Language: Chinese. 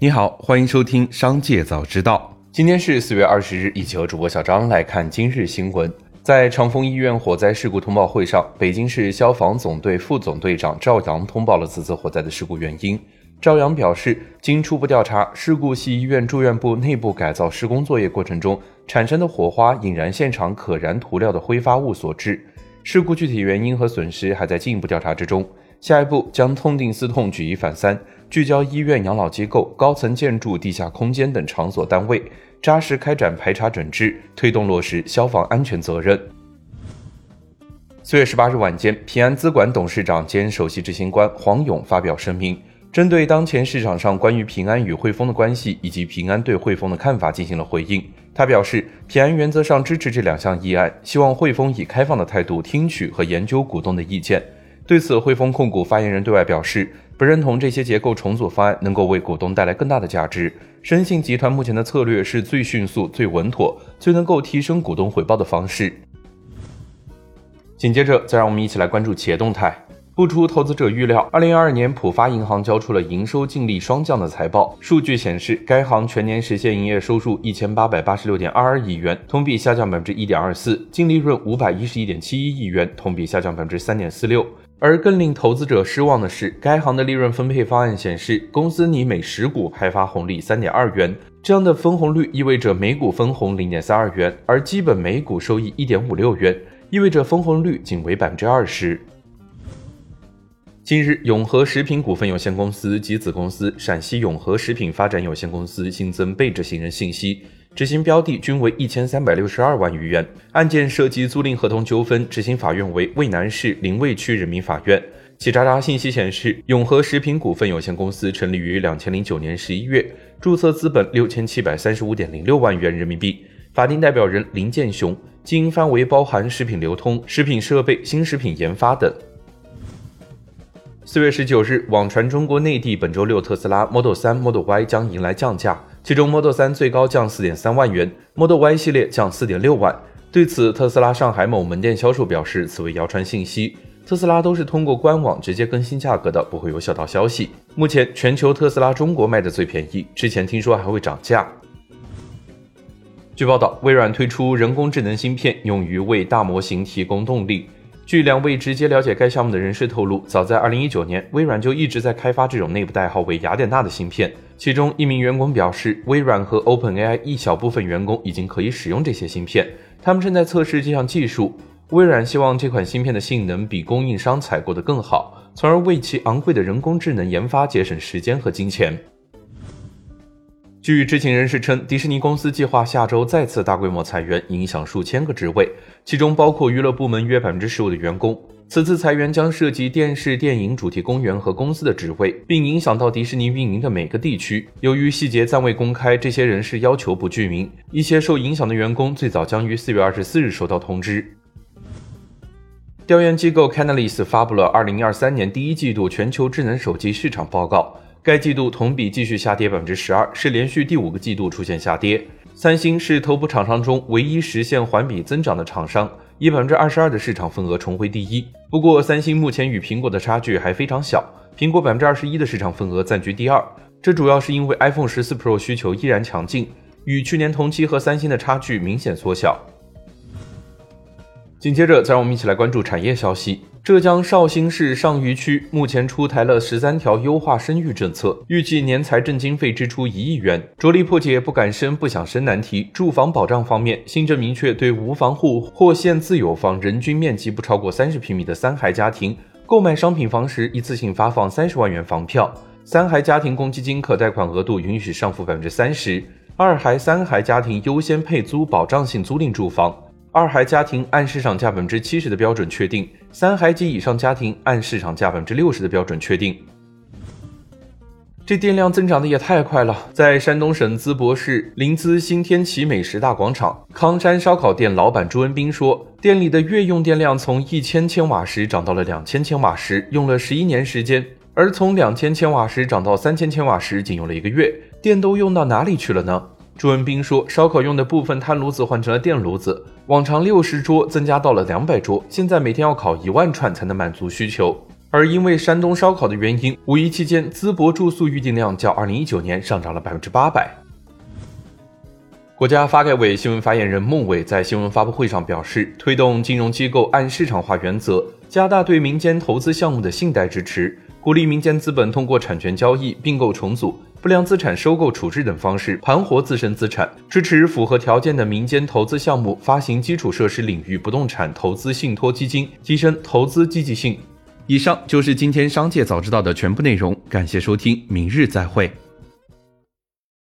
你好，欢迎收听《商界早知道》。今天是四月二十日，一起和主播小张来看今日新闻。在长丰医院火灾事故通报会上，北京市消防总队副总队长赵阳通报了此次火灾的事故原因。赵阳表示，经初步调查，事故系医院住院部内部改造施工作业过程中产生的火花引燃现场可燃涂料的挥发物所致。事故具体原因和损失还在进一步调查之中。下一步将痛定思痛，举一反三，聚焦医院、养老机构、高层建筑、地下空间等场所单位，扎实开展排查整治，推动落实消防安全责任。四月十八日晚间，平安资管董事长兼首席执行官黄勇发表声明。针对当前市场上关于平安与汇丰的关系以及平安对汇丰的看法进行了回应。他表示，平安原则上支持这两项议案，希望汇丰以开放的态度听取和研究股东的意见。对此，汇丰控股发言人对外表示，不认同这些结构重组方案能够为股东带来更大的价值，深信集团目前的策略是最迅速、最稳妥、最能够提升股东回报的方式。紧接着，再让我们一起来关注企业动态。不出投资者预料，二零二二年浦发银行交出了营收净利双降的财报。数据显示，该行全年实现营业收入一千八百八十六点二二亿元，同比下降百分之一点二四；净利润五百一十一点七一亿元，同比下降百分之三点四六。而更令投资者失望的是，该行的利润分配方案显示，公司拟每十股派发红利三点二元，这样的分红率意味着每股分红零点三二元，而基本每股收益一点五六元，意味着分红率仅为百分之二十。近日，永和食品股份有限公司及子公司陕西永和食品发展有限公司新增被执行人信息，执行标的均为一千三百六十二万余元。案件涉及租赁合同纠纷，执行法院为渭南市临渭区人民法院。企查查信息显示，永和食品股份有限公司成立于两千零九年十一月，注册资本六千七百三十五点零六万元人民币，法定代表人林建雄，经营范围包含食品流通、食品设备、新食品研发等。四月十九日，网传中国内地本周六特斯拉 Model 3、Model Y 将迎来降价，其中 Model 3最高降四点三万元，Model Y 系列降四点六万。对此，特斯拉上海某门店销售表示，此为谣传信息，特斯拉都是通过官网直接更新价格的，不会有小道消息。目前，全球特斯拉中国卖的最便宜，之前听说还会涨价。据报道，微软推出人工智能芯片，用于为大模型提供动力。据两位直接了解该项目的人士透露，早在2019年，微软就一直在开发这种内部代号为雅典娜的芯片。其中一名员工表示，微软和 OpenAI 一小部分员工已经可以使用这些芯片，他们正在测试这项技术。微软希望这款芯片的性能比供应商采购的更好，从而为其昂贵的人工智能研发节省时间和金钱。据知情人士称，迪士尼公司计划下周再次大规模裁员，影响数千个职位，其中包括娱乐部门约百分之十五的员工。此次裁员将涉及电视、电影主题公园和公司的职位，并影响到迪士尼运营的每个地区。由于细节暂未公开，这些人士要求不具名。一些受影响的员工最早将于四月二十四日收到通知。调研机构 Canalys 发布了二零二三年第一季度全球智能手机市场报告。该季度同比继续下跌百分之十二，是连续第五个季度出现下跌。三星是头部厂商中唯一实现环比增长的厂商，以百分之二十二的市场份额重回第一。不过，三星目前与苹果的差距还非常小，苹果百分之二十一的市场份额暂居第二。这主要是因为 iPhone 十四 Pro 需求依然强劲，与去年同期和三星的差距明显缩小。紧接着，再让我们一起来关注产业消息。浙江绍兴市上虞区目前出台了十三条优化生育政策，预计年财政经费支出一亿元，着力破解不敢生、不想生难题。住房保障方面，新政明确对无房户或现自有房、人均面积不超过三十平米的三孩家庭，购买商品房时一次性发放三十万元房票。三孩家庭公积金可贷款额度允许上浮百分之三十，二孩、三孩家庭优先配租保障性租赁住房。二孩家庭按市场价百分之七十的标准确定，三孩及以上家庭按市场价百分之六十的标准确定。这电量增长的也太快了！在山东省淄博市临淄新天齐美食大广场，康山烧烤店老板朱文斌说，店里的月用电量从一千千瓦时涨到了两千千瓦时，用了十一年时间；而从两千千瓦时涨到三千千瓦时，仅用了一个月。电都用到哪里去了呢？朱文斌说：“烧烤用的部分炭炉子换成了电炉子，往常六十桌增加到了两百桌，现在每天要烤一万串才能满足需求。而因为山东烧烤的原因，五一期间淄博住宿预订量较二零一九年上涨了百分之八百。国家发改委新闻发言人孟伟在新闻发布会上表示，推动金融机构按市场化原则，加大对民间投资项目的信贷支持，鼓励民间资本通过产权交易、并购重组、不良资产收购处置等方式盘活自身资产，支持符合条件的民间投资项目发行基础设施领域不动产投资信托基金，提升投资积极性。以上就是今天商界早知道的全部内容，感谢收听，明日再会。